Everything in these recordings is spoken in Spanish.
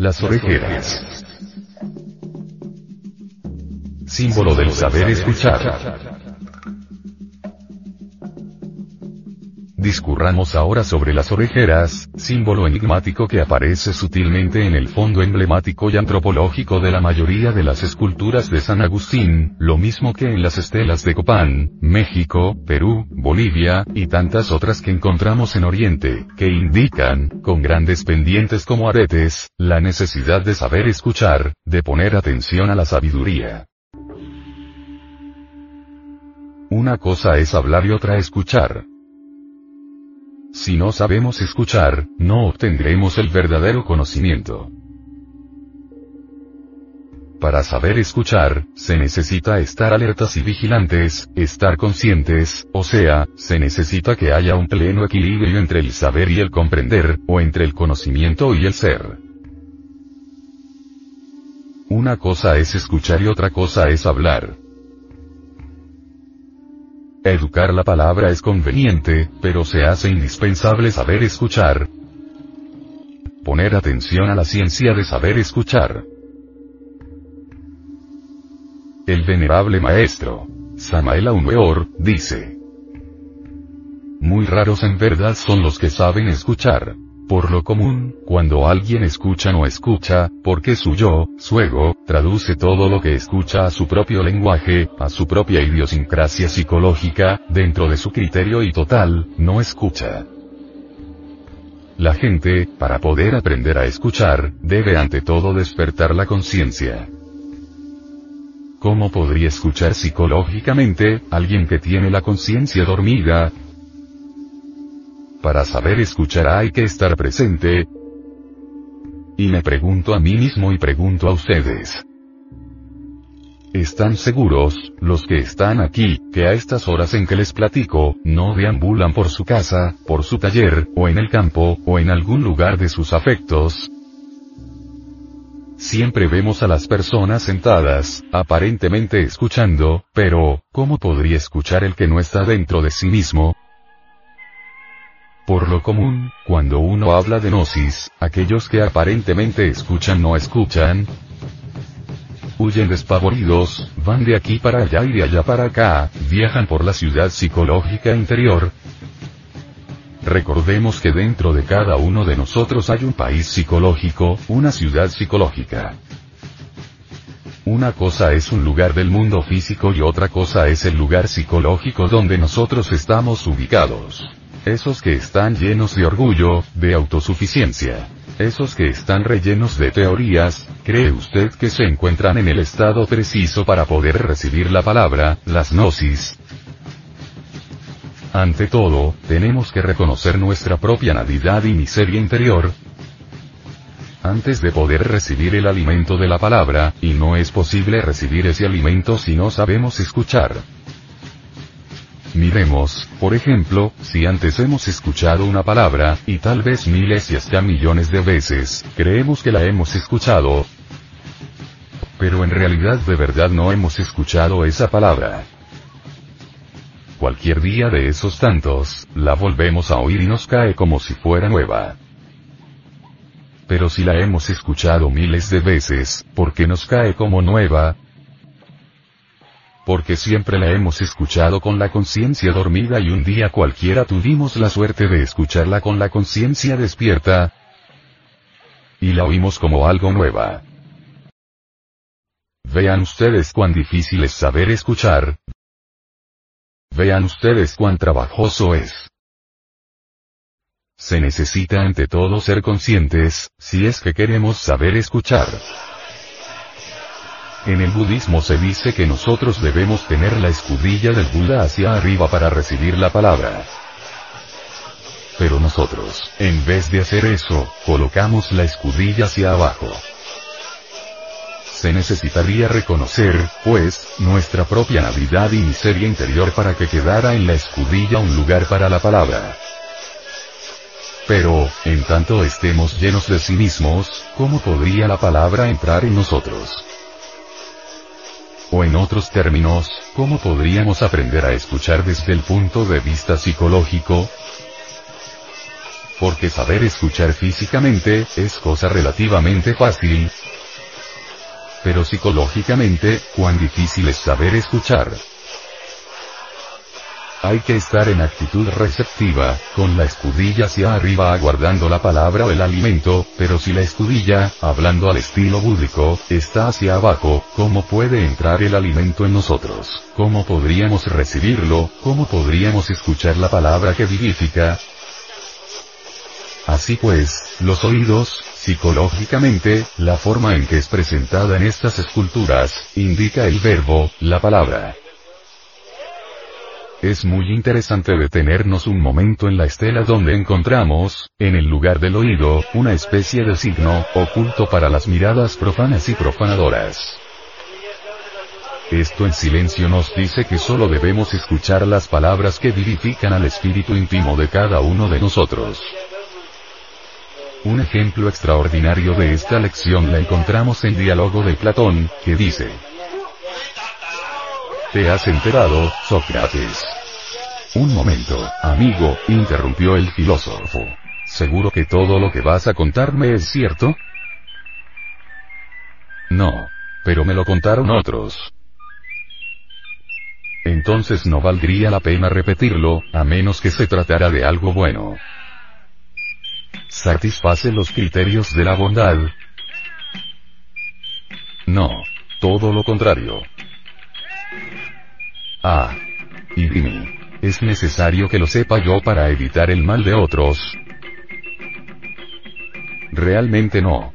Las orejeras. Símbolo del saber escuchar. Discurramos ahora sobre las orejeras, símbolo enigmático que aparece sutilmente en el fondo emblemático y antropológico de la mayoría de las esculturas de San Agustín, lo mismo que en las estelas de Copán, México, Perú, Bolivia, y tantas otras que encontramos en Oriente, que indican, con grandes pendientes como aretes, la necesidad de saber escuchar, de poner atención a la sabiduría. Una cosa es hablar y otra escuchar. Si no sabemos escuchar, no obtendremos el verdadero conocimiento. Para saber escuchar, se necesita estar alertas y vigilantes, estar conscientes, o sea, se necesita que haya un pleno equilibrio entre el saber y el comprender, o entre el conocimiento y el ser. Una cosa es escuchar y otra cosa es hablar. Educar la palabra es conveniente, pero se hace indispensable saber escuchar. Poner atención a la ciencia de saber escuchar. El venerable maestro, Samael Aumeor, dice. Muy raros en verdad son los que saben escuchar. Por lo común, cuando alguien escucha no escucha, porque su yo, su ego, traduce todo lo que escucha a su propio lenguaje, a su propia idiosincrasia psicológica, dentro de su criterio y total, no escucha. La gente, para poder aprender a escuchar, debe ante todo despertar la conciencia. ¿Cómo podría escuchar psicológicamente, alguien que tiene la conciencia dormida, para saber escuchar hay que estar presente. Y me pregunto a mí mismo y pregunto a ustedes. ¿Están seguros, los que están aquí, que a estas horas en que les platico, no deambulan por su casa, por su taller, o en el campo, o en algún lugar de sus afectos? Siempre vemos a las personas sentadas, aparentemente escuchando, pero, ¿cómo podría escuchar el que no está dentro de sí mismo? Por lo común, cuando uno habla de gnosis, aquellos que aparentemente escuchan no escuchan, huyen despavoridos, van de aquí para allá y de allá para acá, viajan por la ciudad psicológica interior. Recordemos que dentro de cada uno de nosotros hay un país psicológico, una ciudad psicológica. Una cosa es un lugar del mundo físico y otra cosa es el lugar psicológico donde nosotros estamos ubicados. Esos que están llenos de orgullo, de autosuficiencia. Esos que están rellenos de teorías, ¿cree usted que se encuentran en el estado preciso para poder recibir la palabra, las gnosis? Ante todo, tenemos que reconocer nuestra propia navidad y miseria interior, antes de poder recibir el alimento de la palabra, y no es posible recibir ese alimento si no sabemos escuchar. Miremos, por ejemplo, si antes hemos escuchado una palabra, y tal vez miles y hasta millones de veces, creemos que la hemos escuchado, pero en realidad de verdad no hemos escuchado esa palabra. Cualquier día de esos tantos, la volvemos a oír y nos cae como si fuera nueva. Pero si la hemos escuchado miles de veces, ¿por qué nos cae como nueva? Porque siempre la hemos escuchado con la conciencia dormida y un día cualquiera tuvimos la suerte de escucharla con la conciencia despierta, y la oímos como algo nueva. Vean ustedes cuán difícil es saber escuchar. Vean ustedes cuán trabajoso es. Se necesita ante todo ser conscientes, si es que queremos saber escuchar. En el budismo se dice que nosotros debemos tener la escudilla del Buda hacia arriba para recibir la palabra. Pero nosotros, en vez de hacer eso, colocamos la escudilla hacia abajo. Se necesitaría reconocer, pues, nuestra propia navidad y miseria interior para que quedara en la escudilla un lugar para la palabra. Pero, en tanto estemos llenos de sí mismos, ¿cómo podría la palabra entrar en nosotros? O en otros términos, ¿cómo podríamos aprender a escuchar desde el punto de vista psicológico? porque saber escuchar físicamente, es cosa relativamente fácil. Pero psicológicamente, cuán difícil es saber escuchar. Hay que estar en actitud receptiva, con la escudilla hacia arriba aguardando la palabra o el alimento, pero si la escudilla, hablando al estilo búdico, está hacia abajo, ¿cómo puede entrar el alimento en nosotros? ¿Cómo podríamos recibirlo? ¿Cómo podríamos escuchar la palabra que vivifica? Así pues, los oídos, psicológicamente, la forma en que es presentada en estas esculturas, indica el verbo, la palabra. Es muy interesante detenernos un momento en la estela donde encontramos, en el lugar del oído, una especie de signo, oculto para las miradas profanas y profanadoras. Esto en silencio nos dice que solo debemos escuchar las palabras que vivifican al espíritu íntimo de cada uno de nosotros. Un ejemplo extraordinario de esta lección la encontramos en Diálogo de Platón, que dice, ¿Te has enterado, Sócrates? Un momento, amigo, interrumpió el filósofo. ¿Seguro que todo lo que vas a contarme es cierto? No. Pero me lo contaron otros. Entonces no valdría la pena repetirlo, a menos que se tratara de algo bueno. ¿Satisface los criterios de la bondad? No. Todo lo contrario. Ah. Y dime, ¿es necesario que lo sepa yo para evitar el mal de otros? Realmente no.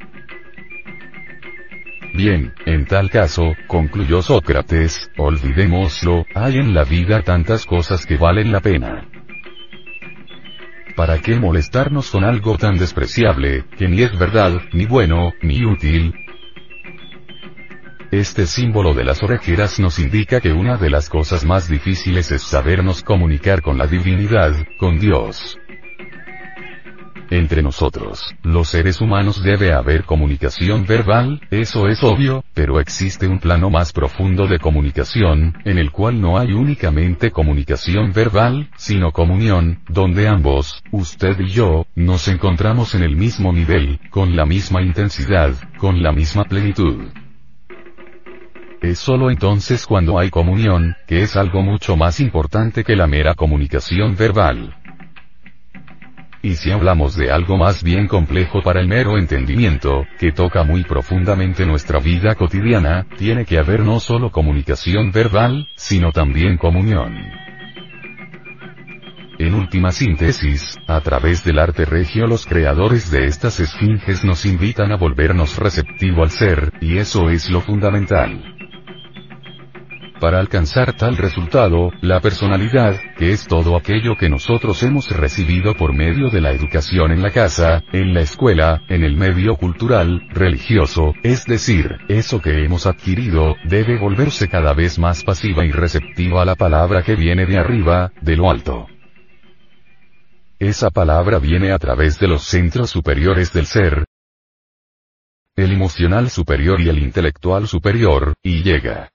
Bien, en tal caso, concluyó Sócrates, olvidémoslo, hay en la vida tantas cosas que valen la pena. ¿Para qué molestarnos con algo tan despreciable, que ni es verdad, ni bueno, ni útil, este símbolo de las orejeras nos indica que una de las cosas más difíciles es sabernos comunicar con la divinidad, con Dios. Entre nosotros, los seres humanos debe haber comunicación verbal, eso es obvio, pero existe un plano más profundo de comunicación, en el cual no hay únicamente comunicación verbal, sino comunión, donde ambos, usted y yo, nos encontramos en el mismo nivel, con la misma intensidad, con la misma plenitud. Es solo entonces cuando hay comunión, que es algo mucho más importante que la mera comunicación verbal. Y si hablamos de algo más bien complejo para el mero entendimiento, que toca muy profundamente nuestra vida cotidiana, tiene que haber no solo comunicación verbal, sino también comunión. En última síntesis, a través del arte regio los creadores de estas esfinges nos invitan a volvernos receptivo al ser, y eso es lo fundamental. Para alcanzar tal resultado, la personalidad, que es todo aquello que nosotros hemos recibido por medio de la educación en la casa, en la escuela, en el medio cultural, religioso, es decir, eso que hemos adquirido, debe volverse cada vez más pasiva y receptiva a la palabra que viene de arriba, de lo alto. Esa palabra viene a través de los centros superiores del ser, el emocional superior y el intelectual superior, y llega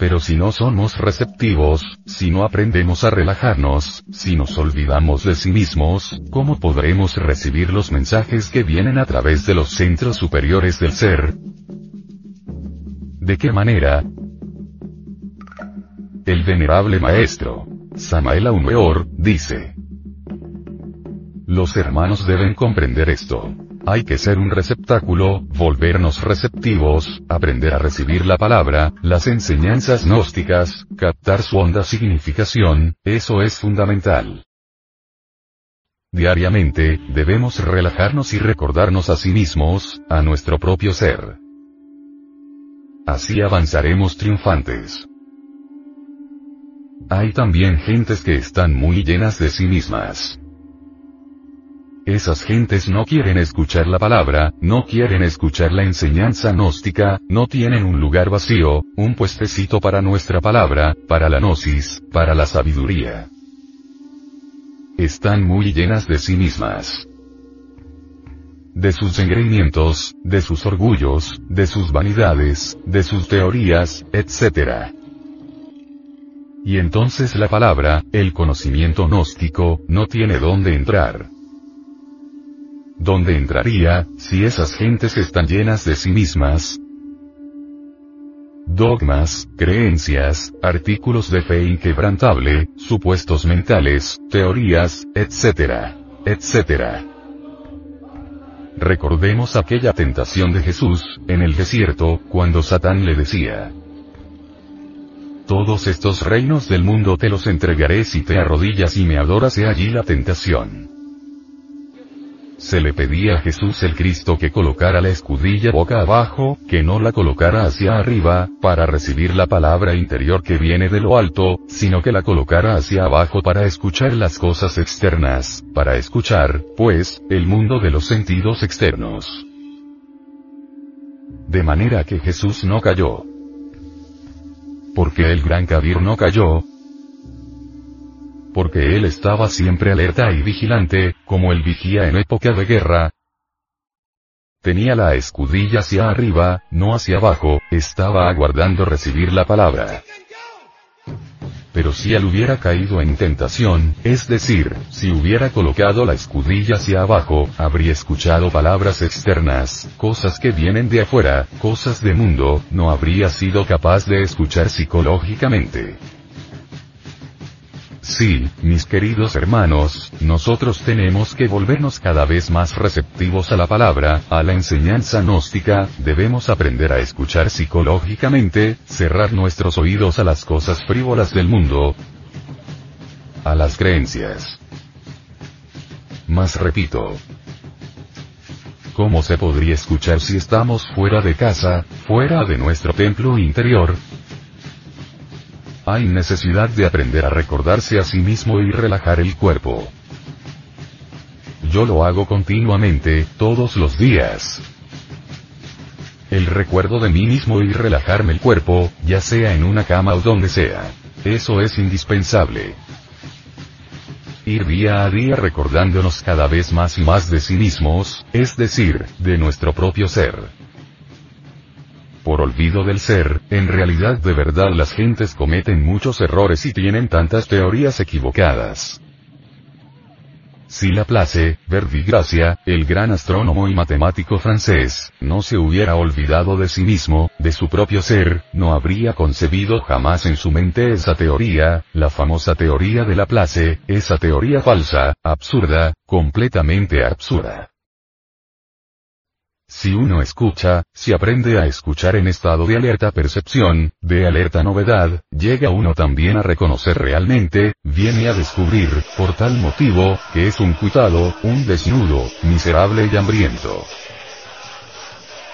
pero si no somos receptivos, si no aprendemos a relajarnos, si nos olvidamos de sí mismos, ¿cómo podremos recibir los mensajes que vienen a través de los centros superiores del ser? ¿De qué manera? El venerable maestro, Samael Aumeor, dice. Los hermanos deben comprender esto. Hay que ser un receptáculo, volvernos receptivos, aprender a recibir la palabra, las enseñanzas gnósticas, captar su honda significación, eso es fundamental. Diariamente, debemos relajarnos y recordarnos a sí mismos, a nuestro propio ser. Así avanzaremos triunfantes. Hay también gentes que están muy llenas de sí mismas. Esas gentes no quieren escuchar la palabra, no quieren escuchar la enseñanza gnóstica, no tienen un lugar vacío, un puestecito para nuestra palabra, para la gnosis, para la sabiduría. Están muy llenas de sí mismas. De sus engreimientos, de sus orgullos, de sus vanidades, de sus teorías, etc. Y entonces la palabra, el conocimiento gnóstico, no tiene dónde entrar. ¿Dónde entraría, si esas gentes están llenas de sí mismas? Dogmas, creencias, artículos de fe inquebrantable, supuestos mentales, teorías, etc. etc. Recordemos aquella tentación de Jesús, en el desierto, cuando Satán le decía, todos estos reinos del mundo te los entregaré si te arrodillas y me adoras. He allí la tentación. Se le pedía a Jesús el Cristo que colocara la escudilla boca abajo, que no la colocara hacia arriba, para recibir la palabra interior que viene de lo alto, sino que la colocara hacia abajo para escuchar las cosas externas, para escuchar, pues, el mundo de los sentidos externos. De manera que Jesús no cayó. Porque el gran Kabir no cayó? Porque él estaba siempre alerta y vigilante, como el vigía en época de guerra. Tenía la escudilla hacia arriba, no hacia abajo, estaba aguardando recibir la palabra. Pero si él hubiera caído en tentación, es decir, si hubiera colocado la escudilla hacia abajo, habría escuchado palabras externas, cosas que vienen de afuera, cosas de mundo, no habría sido capaz de escuchar psicológicamente. Sí, mis queridos hermanos, nosotros tenemos que volvernos cada vez más receptivos a la palabra, a la enseñanza gnóstica, debemos aprender a escuchar psicológicamente, cerrar nuestros oídos a las cosas frívolas del mundo, a las creencias. Más repito, ¿Cómo se podría escuchar si estamos fuera de casa, fuera de nuestro templo interior, hay necesidad de aprender a recordarse a sí mismo y relajar el cuerpo. Yo lo hago continuamente, todos los días. El recuerdo de mí mismo y relajarme el cuerpo, ya sea en una cama o donde sea. Eso es indispensable. Ir día a día recordándonos cada vez más y más de sí mismos, es decir, de nuestro propio ser por olvido del ser, en realidad de verdad las gentes cometen muchos errores y tienen tantas teorías equivocadas. Si Laplace, Verdigracia, el gran astrónomo y matemático francés, no se hubiera olvidado de sí mismo, de su propio ser, no habría concebido jamás en su mente esa teoría, la famosa teoría de Laplace, esa teoría falsa, absurda, completamente absurda. Si uno escucha, si aprende a escuchar en estado de alerta percepción, de alerta novedad, llega uno también a reconocer realmente, viene a descubrir, por tal motivo, que es un cuitado, un desnudo, miserable y hambriento.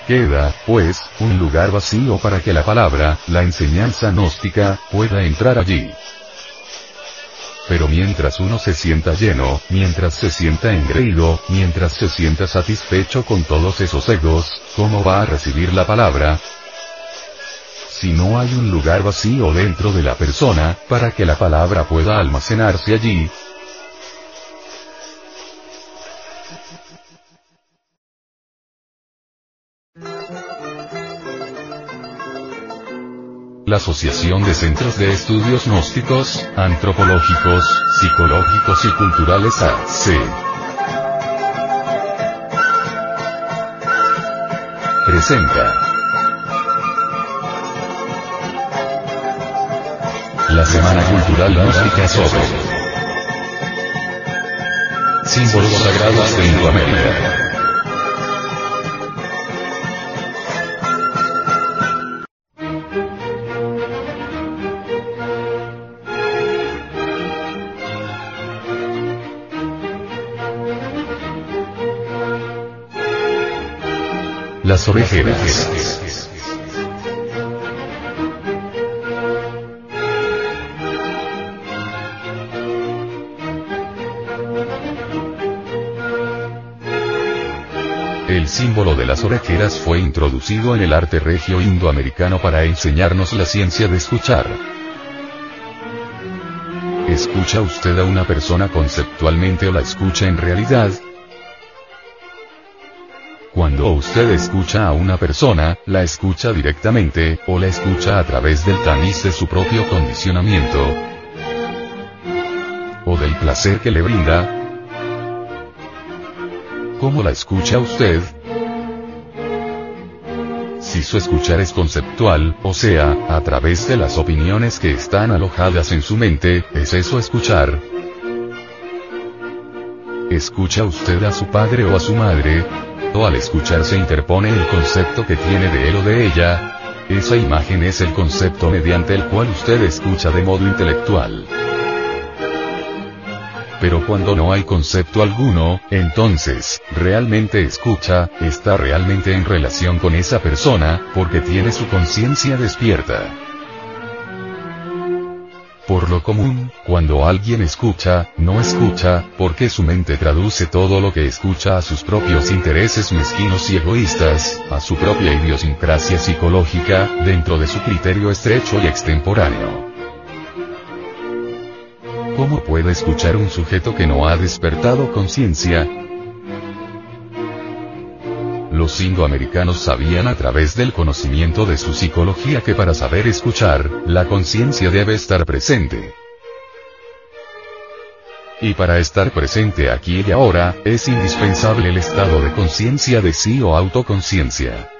Queda, pues, un lugar vacío para que la palabra, la enseñanza gnóstica, pueda entrar allí. Pero mientras uno se sienta lleno, mientras se sienta engreído, mientras se sienta satisfecho con todos esos egos, ¿cómo va a recibir la palabra? Si no hay un lugar vacío dentro de la persona, para que la palabra pueda almacenarse allí, la Asociación de Centros de Estudios Gnósticos, Antropológicos, Psicológicos y Culturales AC. Presenta. La Semana Cultural Gnóstica sobre símbolos sagrados de Indoamérica. Las orejeras. El símbolo de las orejeras fue introducido en el arte regio indoamericano para enseñarnos la ciencia de escuchar. ¿Escucha usted a una persona conceptualmente o la escucha en realidad? Cuando usted escucha a una persona, la escucha directamente, o la escucha a través del tamiz de su propio condicionamiento, o del placer que le brinda, ¿cómo la escucha usted? Si su escuchar es conceptual, o sea, a través de las opiniones que están alojadas en su mente, ¿es eso escuchar? ¿Escucha usted a su padre o a su madre? ¿O al escuchar se interpone el concepto que tiene de él o de ella? Esa imagen es el concepto mediante el cual usted escucha de modo intelectual. Pero cuando no hay concepto alguno, entonces, realmente escucha, está realmente en relación con esa persona, porque tiene su conciencia despierta. Por lo común, cuando alguien escucha, no escucha, porque su mente traduce todo lo que escucha a sus propios intereses mezquinos y egoístas, a su propia idiosincrasia psicológica, dentro de su criterio estrecho y extemporáneo. ¿Cómo puede escuchar un sujeto que no ha despertado conciencia? Los indoamericanos sabían a través del conocimiento de su psicología que para saber escuchar, la conciencia debe estar presente. Y para estar presente aquí y ahora, es indispensable el estado de conciencia de sí o autoconciencia.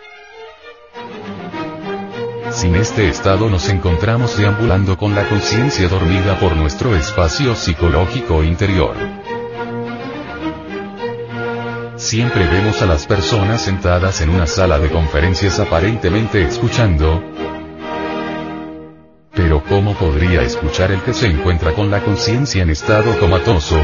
Sin este estado nos encontramos deambulando con la conciencia dormida por nuestro espacio psicológico interior. Siempre vemos a las personas sentadas en una sala de conferencias aparentemente escuchando. Pero ¿cómo podría escuchar el que se encuentra con la conciencia en estado comatoso?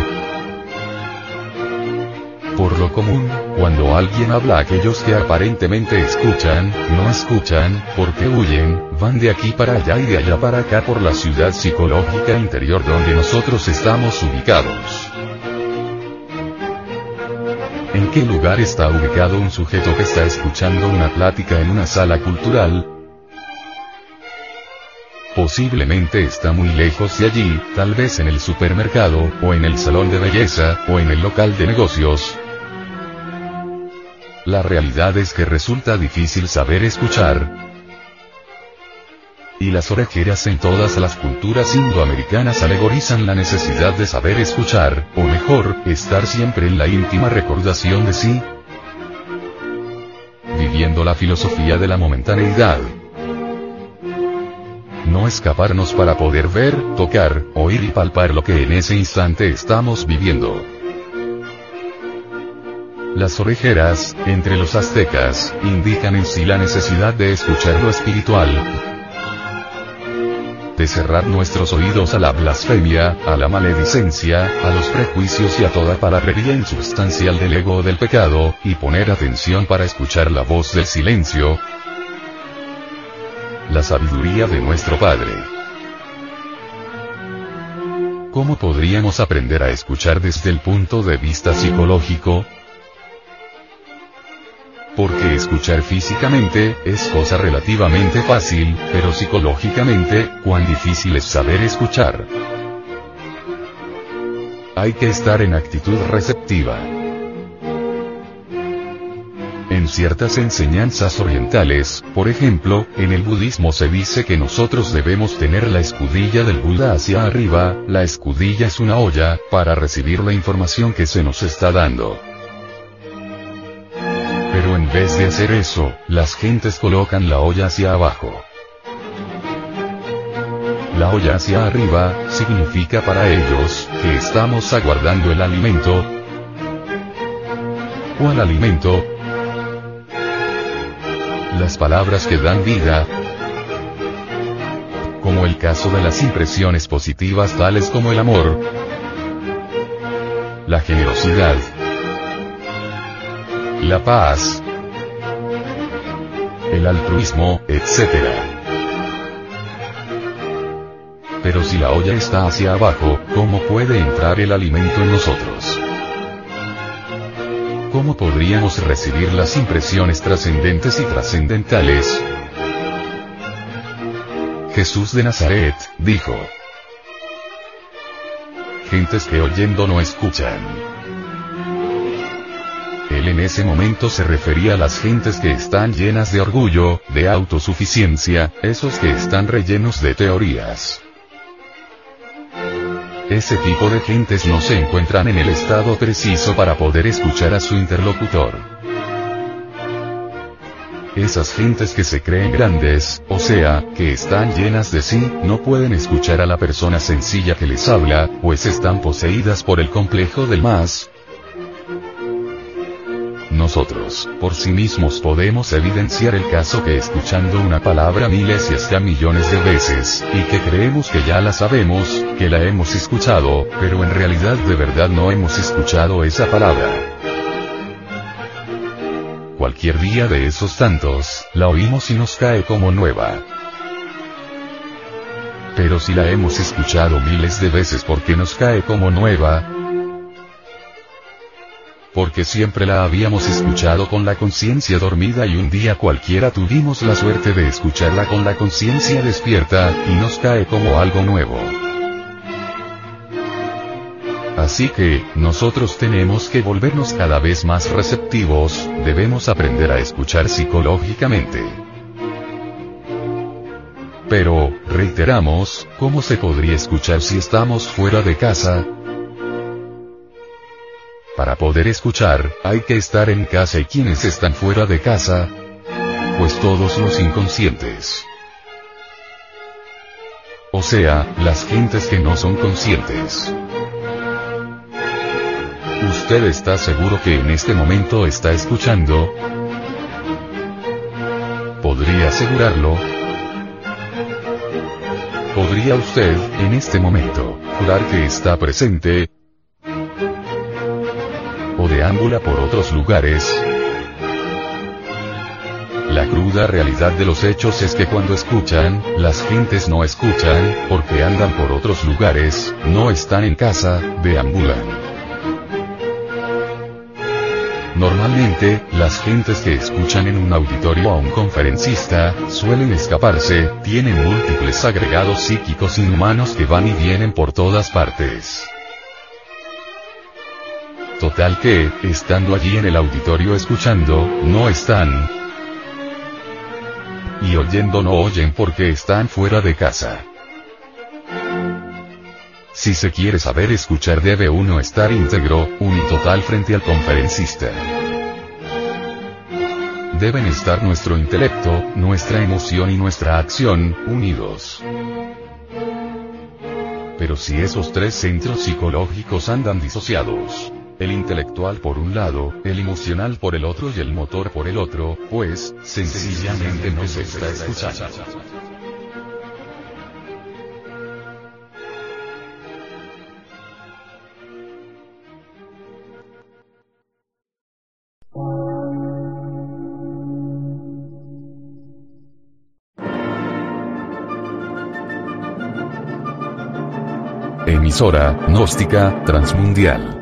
Por lo común, cuando alguien habla aquellos que aparentemente escuchan, no escuchan, porque huyen, van de aquí para allá y de allá para acá por la ciudad psicológica interior donde nosotros estamos ubicados. ¿En qué lugar está ubicado un sujeto que está escuchando una plática en una sala cultural? Posiblemente está muy lejos de allí, tal vez en el supermercado, o en el salón de belleza, o en el local de negocios, la realidad es que resulta difícil saber escuchar. Y las orejeras en todas las culturas indoamericanas alegorizan la necesidad de saber escuchar, o mejor, estar siempre en la íntima recordación de sí, viviendo la filosofía de la momentaneidad. No escaparnos para poder ver, tocar, oír y palpar lo que en ese instante estamos viviendo. Las orejeras, entre los aztecas, indican en sí la necesidad de escuchar lo espiritual, de cerrar nuestros oídos a la blasfemia, a la maledicencia, a los prejuicios y a toda palabrería insubstancial del ego o del pecado, y poner atención para escuchar la voz del silencio, la sabiduría de nuestro Padre. ¿Cómo podríamos aprender a escuchar desde el punto de vista psicológico? Porque escuchar físicamente, es cosa relativamente fácil, pero psicológicamente, cuán difícil es saber escuchar. Hay que estar en actitud receptiva. En ciertas enseñanzas orientales, por ejemplo, en el budismo se dice que nosotros debemos tener la escudilla del Buda hacia arriba, la escudilla es una olla, para recibir la información que se nos está dando. Vez de hacer eso, las gentes colocan la olla hacia abajo. La olla hacia arriba, significa para ellos, que estamos aguardando el alimento. ¿Cuál alimento? Las palabras que dan vida, como el caso de las impresiones positivas tales como el amor, la generosidad, la paz, el altruismo, etc. Pero si la olla está hacia abajo, ¿cómo puede entrar el alimento en nosotros? ¿Cómo podríamos recibir las impresiones trascendentes y trascendentales? Jesús de Nazaret, dijo. Gentes que oyendo no escuchan en ese momento se refería a las gentes que están llenas de orgullo, de autosuficiencia, esos que están rellenos de teorías. Ese tipo de gentes no se encuentran en el estado preciso para poder escuchar a su interlocutor. Esas gentes que se creen grandes, o sea, que están llenas de sí, no pueden escuchar a la persona sencilla que les habla, pues están poseídas por el complejo del más, nosotros, por sí mismos podemos evidenciar el caso que escuchando una palabra miles y hasta millones de veces, y que creemos que ya la sabemos, que la hemos escuchado, pero en realidad de verdad no hemos escuchado esa palabra. Cualquier día de esos tantos, la oímos y nos cae como nueva. Pero si la hemos escuchado miles de veces porque nos cae como nueva, porque siempre la habíamos escuchado con la conciencia dormida y un día cualquiera tuvimos la suerte de escucharla con la conciencia despierta, y nos cae como algo nuevo. Así que, nosotros tenemos que volvernos cada vez más receptivos, debemos aprender a escuchar psicológicamente. Pero, reiteramos, ¿cómo se podría escuchar si estamos fuera de casa? Para poder escuchar, hay que estar en casa y quienes están fuera de casa, pues todos los inconscientes. O sea, las gentes que no son conscientes. ¿Usted está seguro que en este momento está escuchando? ¿Podría asegurarlo? ¿Podría usted, en este momento, jurar que está presente, deambula por otros lugares. La cruda realidad de los hechos es que cuando escuchan, las gentes no escuchan, porque andan por otros lugares, no están en casa, deambulan. Normalmente, las gentes que escuchan en un auditorio a un conferencista, suelen escaparse, tienen múltiples agregados psíquicos inhumanos que van y vienen por todas partes. Total que, estando allí en el auditorio escuchando, no están. Y oyendo no oyen porque están fuera de casa. Si se quiere saber escuchar debe uno estar íntegro, total frente al conferencista. Deben estar nuestro intelecto, nuestra emoción y nuestra acción, unidos. Pero si esos tres centros psicológicos andan disociados, el intelectual por un lado, el emocional por el otro y el motor por el otro, pues, sencillamente no se está escuchando. Emisora, gnóstica, transmundial